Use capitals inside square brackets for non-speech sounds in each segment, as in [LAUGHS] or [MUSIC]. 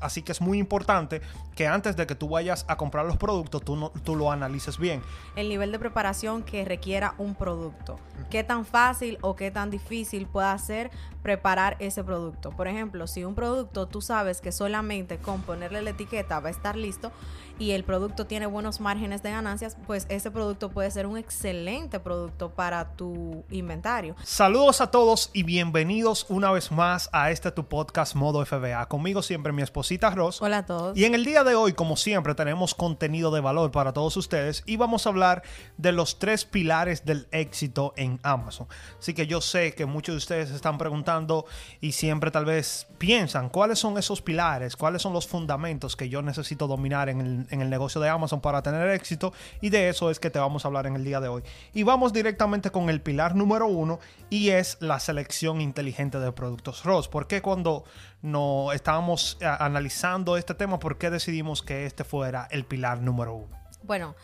Así que es muy importante que antes de que tú vayas a comprar los productos, tú, no, tú lo analices bien. El nivel de preparación que requiera un producto. ¿Qué tan fácil o qué tan difícil puede ser preparar ese producto? Por ejemplo, si un producto tú sabes que solamente con ponerle la etiqueta va a estar listo, y el producto tiene buenos márgenes de ganancias, pues ese producto puede ser un excelente producto para tu inventario. Saludos a todos y bienvenidos una vez más a este tu podcast Modo FBA. Conmigo siempre mi esposita Ross. Hola a todos. Y en el día de hoy, como siempre, tenemos contenido de valor para todos ustedes y vamos a hablar de los tres pilares del éxito en Amazon. Así que yo sé que muchos de ustedes están preguntando y siempre tal vez piensan cuáles son esos pilares, cuáles son los fundamentos que yo necesito dominar en el, en el negocio de Amazon para tener éxito y de eso es que te vamos a hablar en el día de hoy. Y vamos directamente con el pilar número uno y es la selección inteligente de productos Ross. ¿Por qué cuando no estábamos eh, analizando este tema, por qué decidimos que este fuera el pilar número uno? Bueno,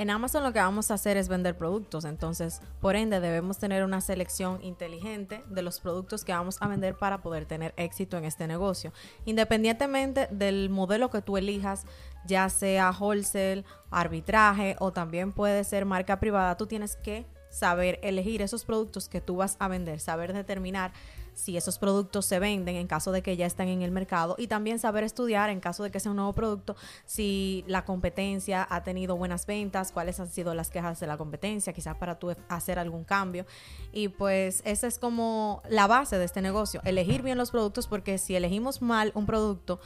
en Amazon lo que vamos a hacer es vender productos, entonces por ende debemos tener una selección inteligente de los productos que vamos a vender para poder tener éxito en este negocio. Independientemente del modelo que tú elijas, ya sea wholesale, arbitraje o también puede ser marca privada, tú tienes que saber elegir esos productos que tú vas a vender, saber determinar si esos productos se venden en caso de que ya estén en el mercado y también saber estudiar en caso de que sea un nuevo producto si la competencia ha tenido buenas ventas, cuáles han sido las quejas de la competencia, quizás para tú hacer algún cambio. Y pues esa es como la base de este negocio, elegir bien los productos porque si elegimos mal un producto,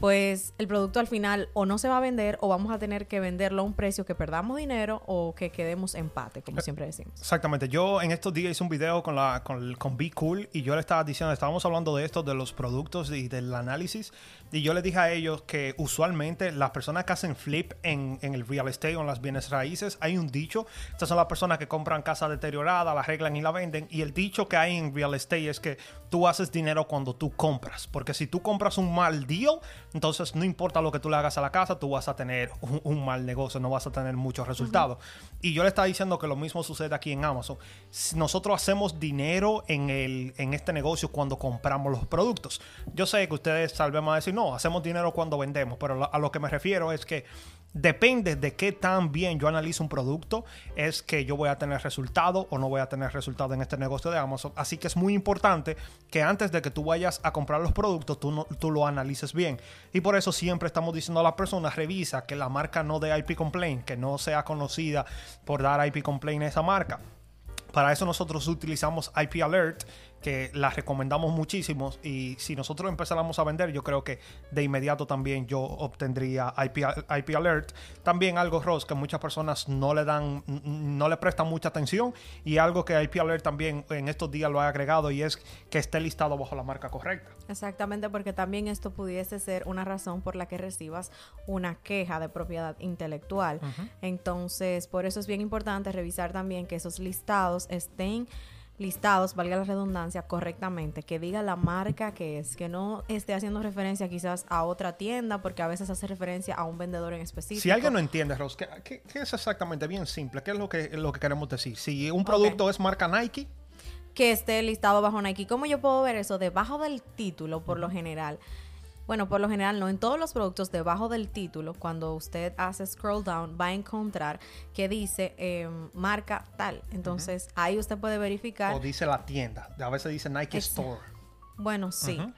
pues el producto al final o no se va a vender o vamos a tener que venderlo a un precio que perdamos dinero o que quedemos empate, como siempre decimos. Exactamente. Yo en estos días hice un video con, la, con, con Be Cool y yo le estaba diciendo, estábamos hablando de esto, de los productos y del análisis. Y yo les dije a ellos que usualmente las personas que hacen flip en, en el real estate o en las bienes raíces, hay un dicho. Estas son las personas que compran casa deteriorada, la arreglan y la venden. Y el dicho que hay en real estate es que tú haces dinero cuando tú compras. Porque si tú compras un mal deal, entonces no importa lo que tú le hagas a la casa, tú vas a tener un, un mal negocio, no vas a tener muchos resultados. Uh -huh. Y yo le estaba diciendo que lo mismo sucede aquí en Amazon. Nosotros hacemos dinero en, el, en este negocio cuando compramos los productos. Yo sé que ustedes tal vez van a decir, no, hacemos dinero cuando vendemos, pero a lo que me refiero es que depende de qué tan bien yo analizo un producto, es que yo voy a tener resultado o no voy a tener resultado en este negocio de Amazon. Así que es muy importante que antes de que tú vayas a comprar los productos, tú, no, tú lo analices bien. Y por eso siempre estamos diciendo a la persona, revisa que la marca no dé IP complaint, que no sea conocida por dar IP complaint a esa marca. Para eso nosotros utilizamos IP Alert, que la recomendamos muchísimo y si nosotros empezáramos a vender, yo creo que de inmediato también yo obtendría IP, IP Alert. También algo, Ross, que muchas personas no le dan, no le prestan mucha atención y algo que IP Alert también en estos días lo ha agregado y es que esté listado bajo la marca correcta. Exactamente, porque también esto pudiese ser una razón por la que recibas una queja de propiedad intelectual. Uh -huh. Entonces, por eso es bien importante revisar también que esos listados estén listados, valga la redundancia, correctamente, que diga la marca que es, que no esté haciendo referencia quizás a otra tienda, porque a veces hace referencia a un vendedor en específico. Si alguien no entiende, Ross, ¿qué, qué, qué es exactamente bien simple? ¿Qué es lo que, lo que queremos decir? Si un producto okay. es marca Nike, que esté listado bajo Nike. ¿Cómo yo puedo ver eso? Debajo del título, por lo general. Bueno, por lo general no. En todos los productos debajo del título, cuando usted hace scroll down, va a encontrar que dice eh, marca tal. Entonces uh -huh. ahí usted puede verificar. O dice la tienda. A veces dice Nike es, Store. Bueno, sí. Uh -huh.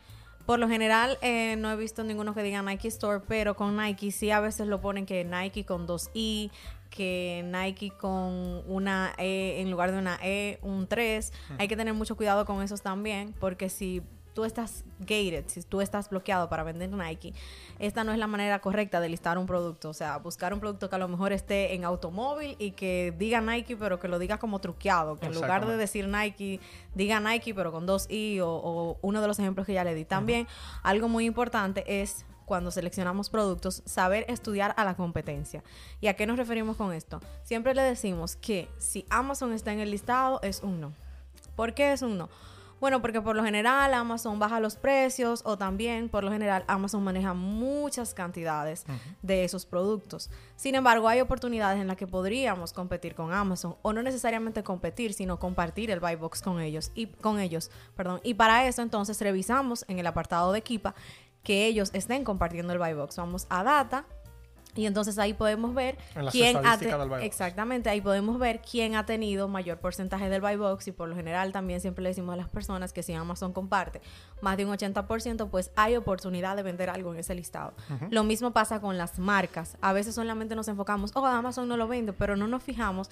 Por lo general eh, no he visto ninguno que diga Nike Store, pero con Nike sí a veces lo ponen que Nike con dos i, que Nike con una E en lugar de una E, un 3. Uh -huh. Hay que tener mucho cuidado con esos también, porque si tú estás gated, si tú estás bloqueado para vender Nike, esta no es la manera correcta de listar un producto. O sea, buscar un producto que a lo mejor esté en automóvil y que diga Nike, pero que lo diga como truqueado. Que en lugar de decir Nike, diga Nike, pero con dos I o, o uno de los ejemplos que ya le di. También, uh -huh. algo muy importante es cuando seleccionamos productos, saber estudiar a la competencia. ¿Y a qué nos referimos con esto? Siempre le decimos que si Amazon está en el listado, es un no. ¿Por qué es un no? Bueno, porque por lo general Amazon baja los precios o también por lo general Amazon maneja muchas cantidades uh -huh. de esos productos. Sin embargo, hay oportunidades en las que podríamos competir con Amazon o no necesariamente competir, sino compartir el buy box con ellos y con ellos, perdón. Y para eso entonces revisamos en el apartado de Equipa que ellos estén compartiendo el buy box. Vamos a data, y entonces ahí podemos ver quién ha exactamente ahí podemos ver quién ha tenido mayor porcentaje del buy box y por lo general también siempre le decimos a las personas que si Amazon comparte más de un 80% pues hay oportunidad de vender algo en ese listado. Lo mismo pasa con las marcas. A veces solamente nos enfocamos, oh, Amazon no lo vende, pero no nos fijamos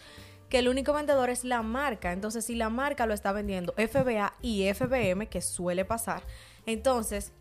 que el único vendedor es la marca. Entonces, si la marca lo está vendiendo FBA y FBM, que suele pasar, entonces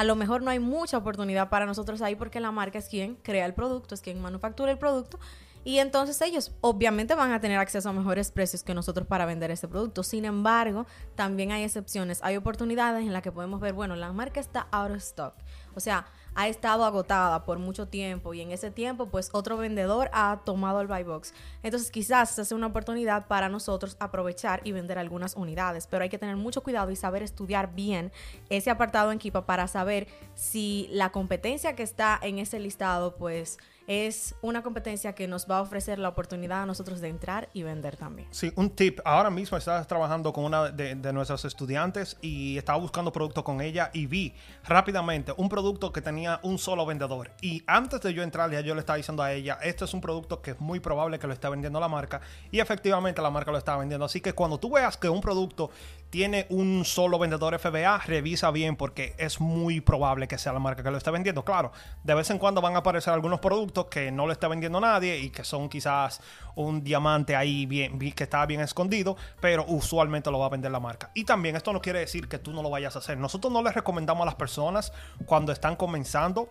a lo mejor no hay mucha oportunidad para nosotros ahí porque la marca es quien crea el producto, es quien manufactura el producto. Y entonces ellos obviamente van a tener acceso a mejores precios que nosotros para vender ese producto. Sin embargo, también hay excepciones. Hay oportunidades en las que podemos ver, bueno, la marca está out of stock. O sea, ha estado agotada por mucho tiempo y en ese tiempo pues otro vendedor ha tomado el buy box. Entonces quizás es una oportunidad para nosotros aprovechar y vender algunas unidades, pero hay que tener mucho cuidado y saber estudiar bien ese apartado en Kipa para saber si la competencia que está en ese listado pues es una competencia que nos va a ofrecer la oportunidad a nosotros de entrar y vender también. Sí, un tip. Ahora mismo estaba trabajando con una de, nuestras estudiantes y estaba buscando producto con ella y vi rápidamente un producto que tenía un solo vendedor. Y antes de yo entrar, ya yo le estaba diciendo a ella, este es un producto que es muy probable que lo esté vendiendo la marca. Y efectivamente la marca lo estaba vendiendo. Así que cuando tú veas que un producto tiene un solo vendedor FBA, revisa bien porque es muy probable que sea la marca que lo esté vendiendo. Claro, de vez en cuando van a aparecer algunos productos que no le está vendiendo nadie y que son quizás un diamante ahí bien, que está bien escondido, pero usualmente lo va a vender la marca. Y también esto no quiere decir que tú no lo vayas a hacer. Nosotros no les recomendamos a las personas cuando están comenzando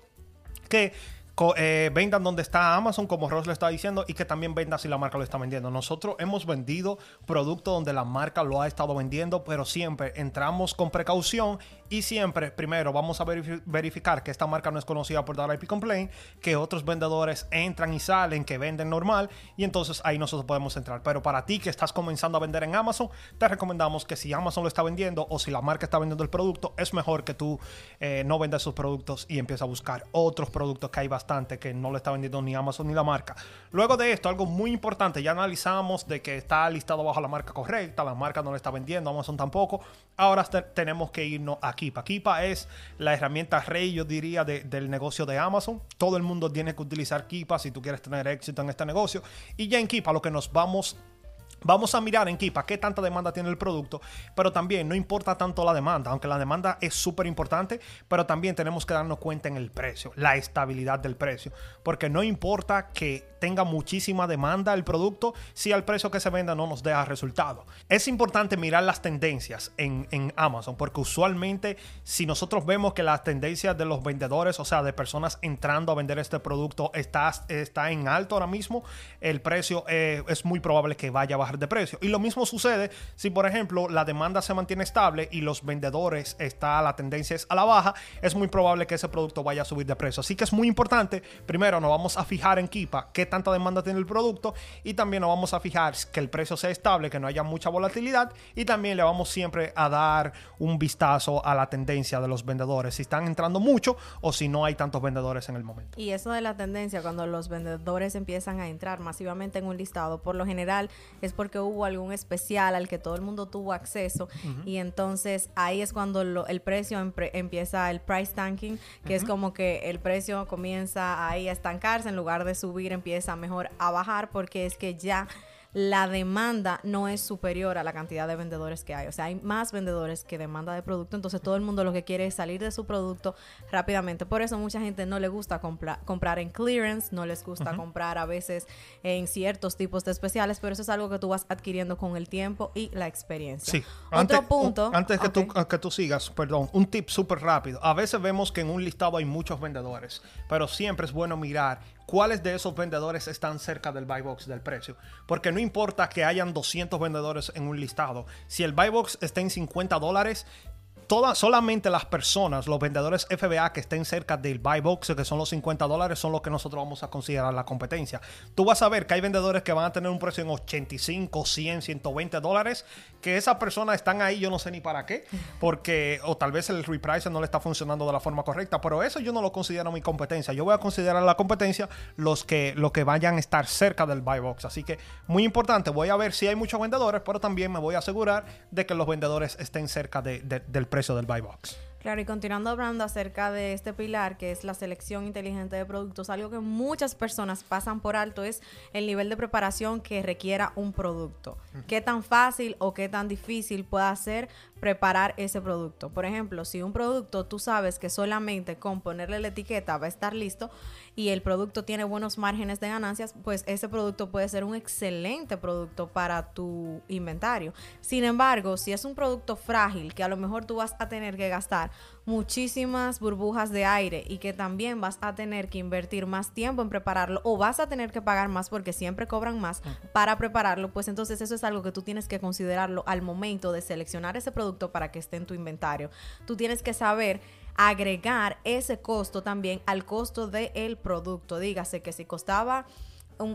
que eh, vendan donde está Amazon, como Ross le está diciendo, y que también venda si la marca lo está vendiendo. Nosotros hemos vendido productos donde la marca lo ha estado vendiendo, pero siempre entramos con precaución y siempre, primero, vamos a verificar que esta marca no es conocida por dar IP complaint, que otros vendedores entran y salen, que venden normal, y entonces ahí nosotros podemos entrar. Pero para ti que estás comenzando a vender en Amazon, te recomendamos que si Amazon lo está vendiendo o si la marca está vendiendo el producto, es mejor que tú eh, no vendas sus productos y empieces a buscar otros productos que hay bastante que no le está vendiendo ni Amazon ni la marca. Luego de esto, algo muy importante, ya analizamos de que está listado bajo la marca correcta, la marca no le está vendiendo, Amazon tampoco. Ahora tenemos que irnos a Kipa. Kipa es la herramienta rey, yo diría, del negocio de Amazon. Todo el mundo tiene que utilizar Kipa si tú quieres tener éxito en este negocio. Y ya en Kipa lo que nos vamos Vamos a mirar en Kipa qué tanta demanda tiene el producto, pero también no importa tanto la demanda, aunque la demanda es súper importante, pero también tenemos que darnos cuenta en el precio, la estabilidad del precio, porque no importa que tenga muchísima demanda el producto si al precio que se venda no nos deja resultado. Es importante mirar las tendencias en, Amazon, porque usualmente si nosotros vemos que las tendencias de los vendedores, o sea, de personas entrando a vender este producto, está, está en alto ahora mismo, el precio eh, es muy probable que vaya a bajar de precio. Y lo mismo sucede si, por ejemplo, la demanda se mantiene estable y los vendedores está, la tendencia es a la baja, es muy probable que ese producto vaya a subir de precio. Así que es muy importante, primero nos vamos a fijar en Kipa qué tanta demanda tiene el producto y también nos vamos a fijar que el precio sea estable, que no haya mucha volatilidad y también le vamos siempre a dar un vistazo a la tendencia de los vendedores, si están entrando mucho o si no hay tantos vendedores en el momento. Y eso de la tendencia, cuando los vendedores empiezan a entrar masivamente en un listado, por lo general es porque hubo algún especial al que todo el mundo tuvo acceso. Y entonces ahí es cuando el precio empieza el price tanking, que es como que el precio comienza ahí a estancarse en lugar de subir, empieza mejor a bajar porque es que ya la demanda no es superior a la cantidad de vendedores que hay. O sea, hay más vendedores que demanda de producto. Entonces todo el mundo lo que quiere es salir de su producto rápidamente. Por eso mucha gente no le gusta comprar en clearance, no les gusta comprar a veces en ciertos tipos de especiales, pero eso es algo que tú vas adquiriendo con el tiempo y la experiencia. Sí. Otro punto. antes que, tú, que tú sigas, perdón, un tip súper rápido. A veces vemos que en un listado hay muchos vendedores, pero siempre es bueno mirar cuáles de esos vendedores están cerca del buy box del precio. Porque no importa que hayan 200 vendedores en un listado, si el buy box está en 50 dólares, solamente las personas, los vendedores FBA que estén cerca del buy box, que son los 50 dólares, son los que nosotros vamos a considerar la competencia. Tú vas a ver que hay vendedores que van a tener un precio en 85, 100, 120 dólares, que esas personas están ahí, yo no sé ni para qué, [LAUGHS] porque, o tal vez el reprice no le está funcionando de la forma correcta, pero eso yo no lo considero mi competencia. Yo voy a considerar la competencia los que, los que vayan a estar cerca del buy box. Así que, muy importante, voy a ver si hay muchos vendedores, pero también me voy a asegurar de que los vendedores estén cerca del precio del buy box. Claro, y continuando hablando acerca de este pilar, que es la selección inteligente de productos, algo que muchas personas pasan por alto es el nivel de preparación que requiera un producto. Qué tan fácil o qué tan difícil puede ser preparar ese producto. Por ejemplo, si un producto tú sabes que solamente con ponerle la etiqueta va a estar listo y el producto tiene buenos márgenes de ganancias, pues ese producto puede ser un excelente producto para tu inventario. Sin embargo, si es un producto frágil que a lo mejor tú vas a tener que gastar muchísimas burbujas de aire y que también vas a tener que invertir más tiempo en prepararlo o vas a tener que pagar más porque siempre cobran más para prepararlo, pues entonces eso es algo que tú tienes que considerarlo al momento de seleccionar ese producto para que esté en tu inventario. Tú tienes que saber agregar ese costo también al costo del producto. Dígase que si costaba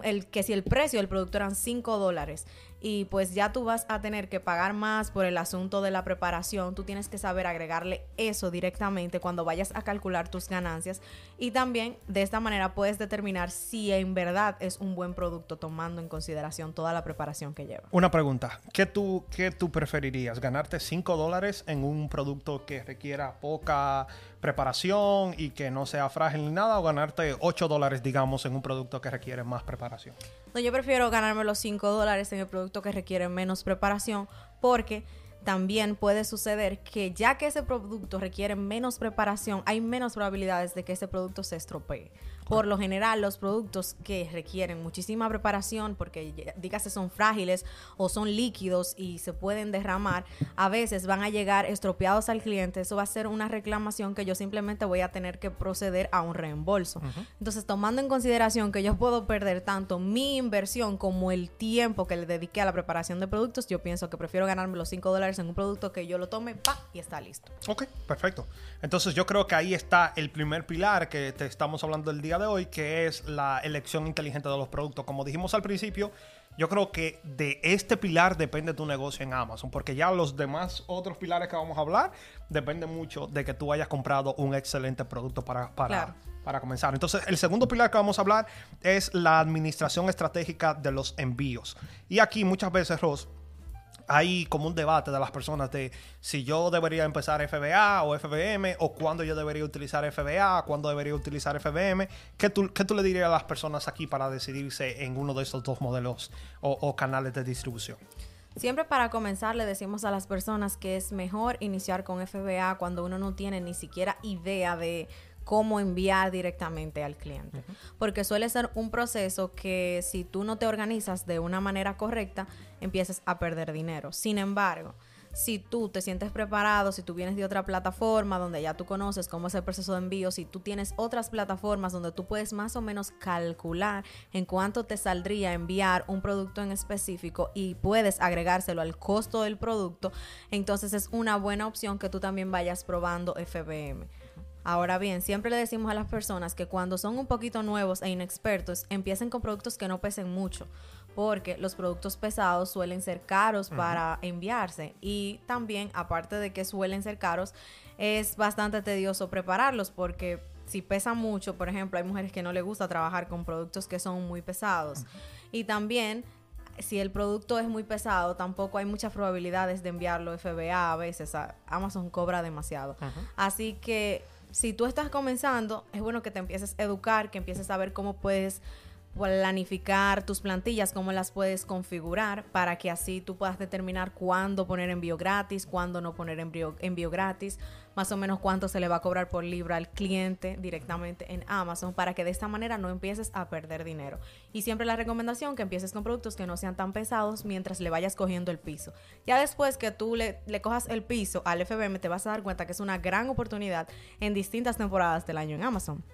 el, que si el precio del producto eran 5 dólares y pues ya tú vas a tener que pagar más por el asunto de la preparación, tú tienes que saber agregarle eso directamente cuando vayas a calcular tus ganancias y también de esta manera puedes determinar si en verdad es un buen producto tomando en consideración toda la preparación que lleva. Una pregunta, ¿qué tú, qué tú preferirías? ¿Ganarte 5 dólares en un producto que requiera poca preparación y que no sea frágil ni nada o ganarte 8 dólares digamos en un producto que requiere más preparación? No, yo prefiero ganarme los 5 dólares en el producto que requiere menos preparación porque también puede suceder que ya que ese producto requiere menos preparación, hay menos probabilidades de que ese producto se estropee. Por lo general, los productos que requieren muchísima preparación, porque dígase son frágiles o son líquidos y se pueden derramar, a veces van a llegar estropeados al cliente. Eso va a ser una reclamación que yo simplemente voy a tener que proceder a un reembolso. Entonces, tomando en consideración que yo puedo perder tanto mi inversión como el tiempo que le dediqué a la preparación de productos, yo pienso que prefiero ganarme los 5 dólares en un producto que yo lo tome, pa, y está listo. Ok, perfecto. Entonces, yo creo que ahí está el primer pilar que te estamos hablando el día de hoy, que es la elección inteligente de los productos. Como dijimos al principio, yo creo que de este pilar depende tu negocio en Amazon, porque ya los demás otros pilares que vamos a hablar depende mucho de que tú hayas comprado un excelente producto para, para, para comenzar. Entonces, el segundo pilar que vamos a hablar es la administración estratégica de los envíos. Y aquí muchas veces, Ross, hay como un debate de las personas de si yo debería empezar FBA o FBM o cuándo yo debería utilizar FBA, cuándo debería utilizar FBM. ¿Qué tú, qué tú le dirías a las personas aquí para decidirse en uno de estos dos modelos o, canales de distribución? Siempre para comenzar le decimos a las personas que es mejor iniciar con FBA cuando uno no tiene ni siquiera idea de cómo enviar directamente al cliente. Porque suele ser un proceso que si tú no te organizas de una manera correcta, empiezas a perder dinero. Sin embargo, si tú te sientes preparado, si tú vienes de otra plataforma donde ya tú conoces cómo es el proceso de envío, si tú tienes otras plataformas donde tú puedes más o menos calcular en cuánto te saldría enviar un producto en específico y puedes agregárselo al costo del producto, entonces es una buena opción que tú también vayas probando FBM. Ahora bien, siempre le decimos a las personas que cuando son un poquito nuevos e inexpertos, empiecen con productos que no pesen mucho, porque los productos pesados suelen ser caros para enviarse y también, aparte de que suelen ser caros, es bastante tedioso prepararlos porque si pesan mucho, por ejemplo, hay mujeres que no les gusta trabajar con productos que son muy pesados. Y también si el producto es muy pesado, tampoco hay muchas probabilidades de enviarlo FBA a veces. Amazon cobra demasiado. Así que si tú estás comenzando, es bueno que te empieces a educar, que empieces a ver cómo puedes planificar tus plantillas, cómo las puedes configurar para que así tú puedas determinar cuándo poner envío gratis, cuándo no poner envío, envío gratis, más o menos cuánto se le va a cobrar por libra al cliente directamente en Amazon para que de esta manera no empieces a perder dinero. Y siempre la recomendación que empieces con productos que no sean tan pesados mientras le vayas cogiendo el piso. Ya después que tú le, le cojas el piso al FBM te vas a dar cuenta que es una gran oportunidad en distintas temporadas del año en Amazon.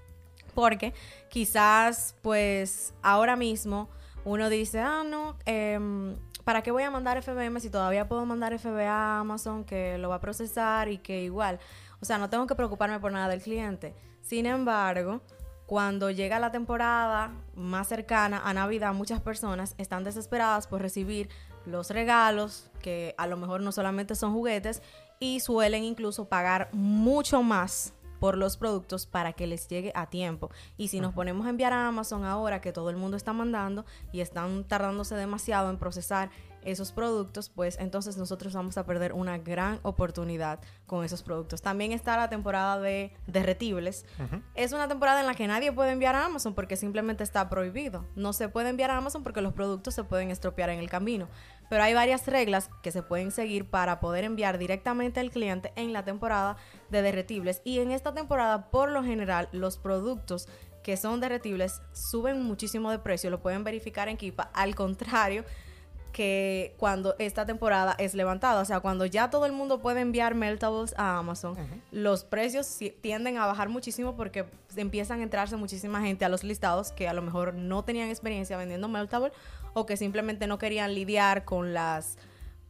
Porque quizás, pues, ahora mismo uno dice, ah, no, em, ¿para qué voy a mandar FBM si todavía puedo mandar FBA a Amazon que lo va a procesar y que igual, o sea, no tengo que preocuparme por nada del cliente. Sin embargo, cuando llega la temporada más cercana a Navidad, muchas personas están desesperadas por recibir los regalos, que a lo mejor no solamente son juguetes, y suelen incluso pagar mucho más por los productos para que les llegue a tiempo. Y si nos ponemos a enviar a Amazon ahora que todo el mundo está mandando y están tardándose demasiado en procesar esos productos, pues entonces nosotros vamos a perder una gran oportunidad con esos productos. También está la temporada de derretibles. Es una temporada en la que nadie puede enviar a Amazon porque simplemente está prohibido. No se puede enviar a Amazon porque los productos se pueden estropear en el camino. Pero hay varias reglas que se pueden seguir para poder enviar directamente al cliente en la temporada de derretibles. Y en esta temporada, por lo general, los productos que son derretibles suben muchísimo de precio. Lo pueden verificar en Kipa. Al contrario, que cuando esta temporada es levantada, o sea, cuando ya todo el mundo puede enviar meltables a Amazon, los precios tienden a bajar muchísimo porque empiezan a entrarse muchísima gente a los listados que a lo mejor no tenían experiencia vendiendo meltable o que simplemente no querían lidiar con las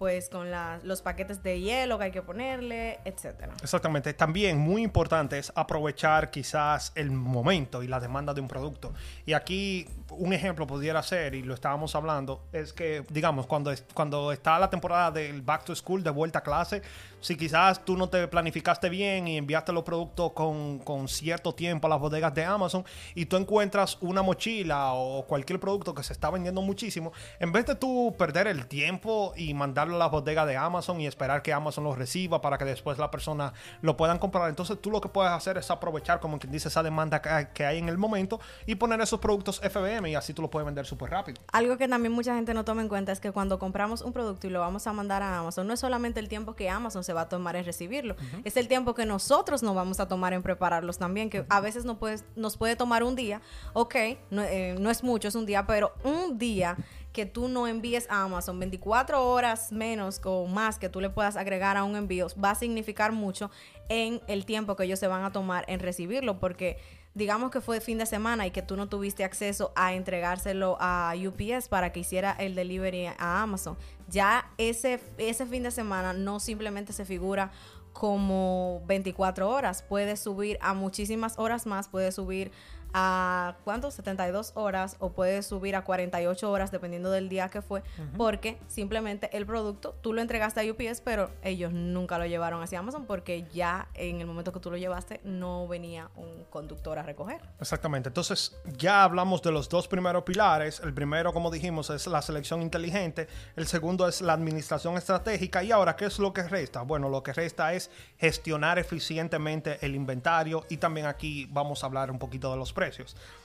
pues con los paquetes de hielo que hay que ponerle, etcétera. Exactamente. También muy importante es aprovechar quizás el momento y la demanda de un producto. Y aquí un ejemplo pudiera ser, y lo estábamos hablando, es que, digamos, cuando, cuando está la temporada del back to school, de vuelta a clase, si quizás tú no te planificaste bien y enviaste los productos con, con cierto tiempo a las bodegas de Amazon y tú encuentras una mochila o cualquier producto que se está vendiendo muchísimo, en vez de tú perder el tiempo y mandarlo a la bodega de Amazon y esperar que Amazon lo reciba para que después la persona lo puedan comprar, entonces tú lo que puedes hacer es aprovechar, como quien dice, esa demanda que hay en el momento y poner esos productos FBM y así tú lo puedes vender súper rápido. Algo que también mucha gente no toma en cuenta es que cuando compramos un producto y lo vamos a mandar a Amazon, no es solamente el tiempo que Amazon se va a tomar en recibirlo, es el tiempo que nosotros nos vamos a tomar en prepararlos también, que a veces no puedes, nos puede tomar un día, ok, no, eh, no es mucho, es un día, pero un día que tú no envíes a Amazon. 24 horas menos o más que tú le puedas agregar a un envío va a significar mucho en el tiempo que ellos se van a tomar en recibirlo porque digamos que fue fin de semana y que tú no tuviste acceso a entregárselo a UPS para que hiciera el delivery a Amazon, ya ese, ese fin de semana no simplemente se figura como 24 horas, puede subir a muchísimas horas más, puede subir a ¿cuánto? 72 horas o puede subir a 48 horas dependiendo del día que fue, porque simplemente el producto tú lo entregaste a UPS, pero ellos nunca lo llevaron hacia Amazon porque ya en el momento que tú lo llevaste no venía un conductor a recoger. Exactamente. Entonces, ya hablamos de los dos primeros pilares. El primero, como dijimos, es la selección inteligente, el segundo es la administración estratégica y ahora, ¿qué es lo que resta? Bueno, lo que resta es gestionar eficientemente el inventario y también aquí vamos a hablar un poquito de los precios.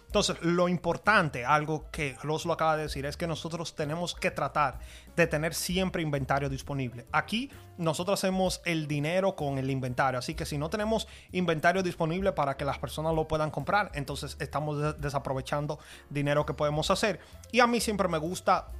Entonces, lo importante, algo que Ross lo acaba de decir, es que nosotros tenemos que tratar de tener siempre inventario disponible. Aquí nosotros hacemos el dinero con el inventario, así que si no tenemos inventario disponible para que las personas lo puedan comprar, entonces estamos desaprovechando dinero que podemos hacer. Y a mí siempre me gusta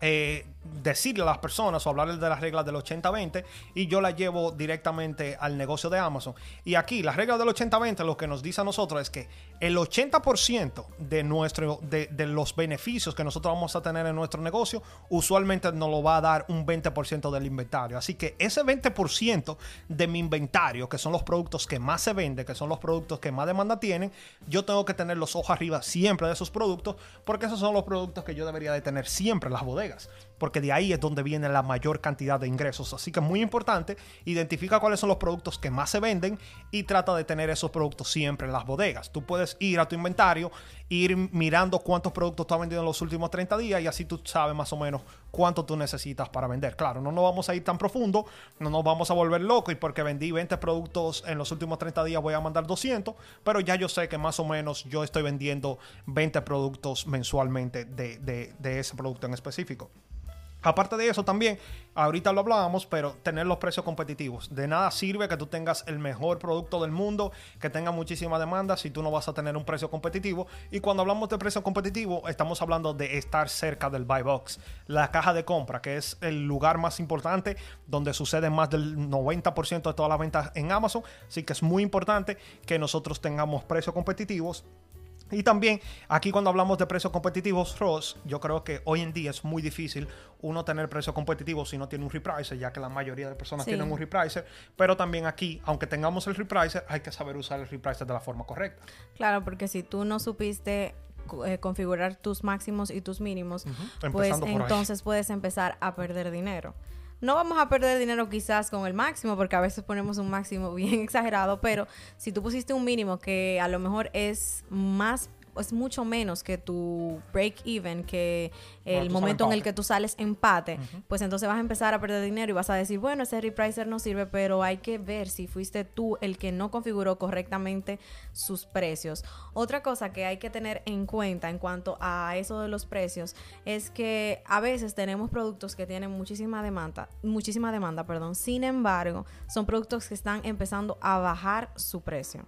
eh, decirle a las personas o hablarles de las reglas del 80-20 y yo la llevo directamente al negocio de Amazon. Y aquí, las reglas del 80-20 lo que nos dice a nosotros es que el 80% de, nuestro, de, los beneficios que nosotros vamos a tener en nuestro negocio usualmente nos lo va a dar un 20% del inventario. Así que ese 20% de mi inventario, que son los productos que más se venden, que son los productos que más demanda tienen, yo tengo que tener los ojos arriba siempre de esos productos porque esos son los productos que yo debería de tener siempre en las bodegas Vegas porque de ahí es donde viene la mayor cantidad de ingresos. Así que es muy importante, identifica cuáles son los productos que más se venden y trata de tener esos productos siempre en las bodegas. Tú puedes ir a tu inventario, ir mirando cuántos productos tú has vendido en los últimos 30 días y así tú sabes más o menos cuánto tú necesitas para vender. Claro, no nos vamos a ir tan profundo, no nos vamos a volver locos y porque vendí 20 productos en los últimos 30 días voy a mandar 200, pero ya yo sé que más o menos yo estoy vendiendo 20 productos mensualmente de, de ese producto en específico. Aparte de eso también, ahorita lo hablábamos, pero tener los precios competitivos. De nada sirve que tú tengas el mejor producto del mundo, que tenga muchísima demanda, si tú no vas a tener un precio competitivo. Y cuando hablamos de precio competitivo, estamos hablando de estar cerca del buy box, la caja de compra, que es el lugar más importante donde sucede más del 90% de todas las ventas en Amazon. Así que es muy importante que nosotros tengamos precios competitivos y también aquí cuando hablamos de precios competitivos, Ross, yo creo que hoy en día es muy difícil uno tener precios competitivos si no tiene un repricer, ya que la mayoría de personas tienen un repricer. Pero también aquí, aunque tengamos el repricer, hay que saber usar el repricer de la forma correcta. Claro, porque si tú no supiste eh, configurar tus máximos y tus mínimos, pues entonces puedes empezar a perder dinero. No vamos a perder dinero quizás con el máximo, porque a veces ponemos un máximo [LAUGHS] bien exagerado, pero si tú pusiste un mínimo que a lo mejor es más es mucho menos que tu break even, que el momento en el que tú sales empate, pues entonces vas a empezar a perder dinero y vas a decir, bueno, ese repricer no sirve, pero hay que ver si fuiste tú el que no configuró correctamente sus precios. Otra cosa que hay que tener en cuenta en cuanto a eso de los precios es que a veces tenemos productos que tienen muchísima demanda, muchísima demanda, perdón. Sin embargo, son productos que están empezando a bajar su precio.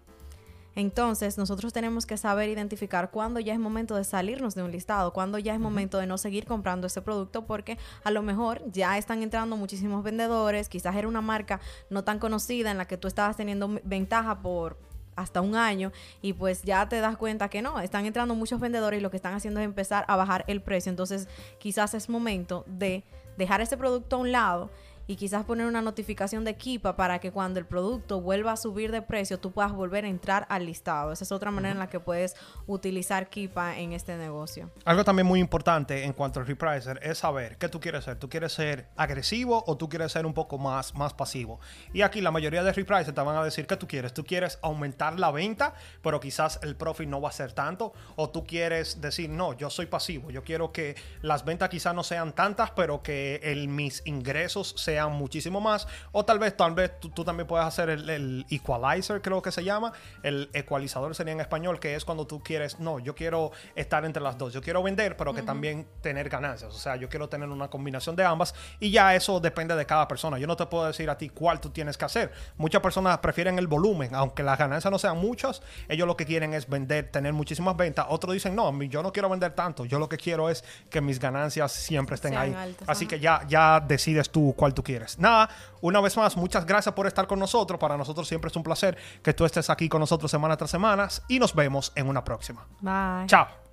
Entonces, nosotros tenemos que saber identificar cuándo ya es momento de salirnos de un listado, cuándo ya es momento de no seguir comprando ese producto, porque a lo mejor ya están entrando muchísimos vendedores, quizás era una marca no tan conocida en la que tú estabas teniendo ventaja por hasta un año y pues ya te das cuenta que no, están entrando muchos vendedores y lo que están haciendo es empezar a bajar el precio. Entonces, quizás es momento de dejar ese producto a un lado y quizás poner una notificación de Kipa para que cuando el producto vuelva a subir de precio tú puedas volver a entrar al listado. Esa es otra manera en la que puedes utilizar Kipa en este negocio. Algo también muy importante en cuanto al repricer es saber qué tú quieres ser. ¿Tú quieres ser agresivo o tú quieres ser un poco más, más pasivo? Y aquí la mayoría de repricers te van a decir qué tú quieres. Tú quieres aumentar la venta, pero quizás el profit no va a ser tanto. O tú quieres decir, no, yo soy pasivo. Yo quiero que las ventas quizás no sean tantas, pero que el, mis ingresos sean muchísimo más. O tal vez, tal vez tú, también puedes hacer el, equalizer, creo que se llama. El ecualizador sería en español, que es cuando tú quieres, no, yo quiero estar entre las dos. Yo quiero vender, pero que también tener ganancias. O sea, yo quiero tener una combinación de ambas. Y ya eso depende de cada persona. Yo no te puedo decir a ti cuál tú tienes que hacer. Muchas personas prefieren el volumen, aunque las ganancias no sean muchas. Ellos lo que quieren es vender, tener muchísimas ventas. Otros dicen, no, yo no quiero vender tanto. Yo lo que quiero es que mis ganancias siempre estén ahí. Así que ya, ya decides tú cuál tú quieres quieres. Nada, una vez más, muchas gracias por estar con nosotros. Para nosotros siempre es un placer que tú estés aquí con nosotros semana tras semana y nos vemos en una próxima. Bye. Chao.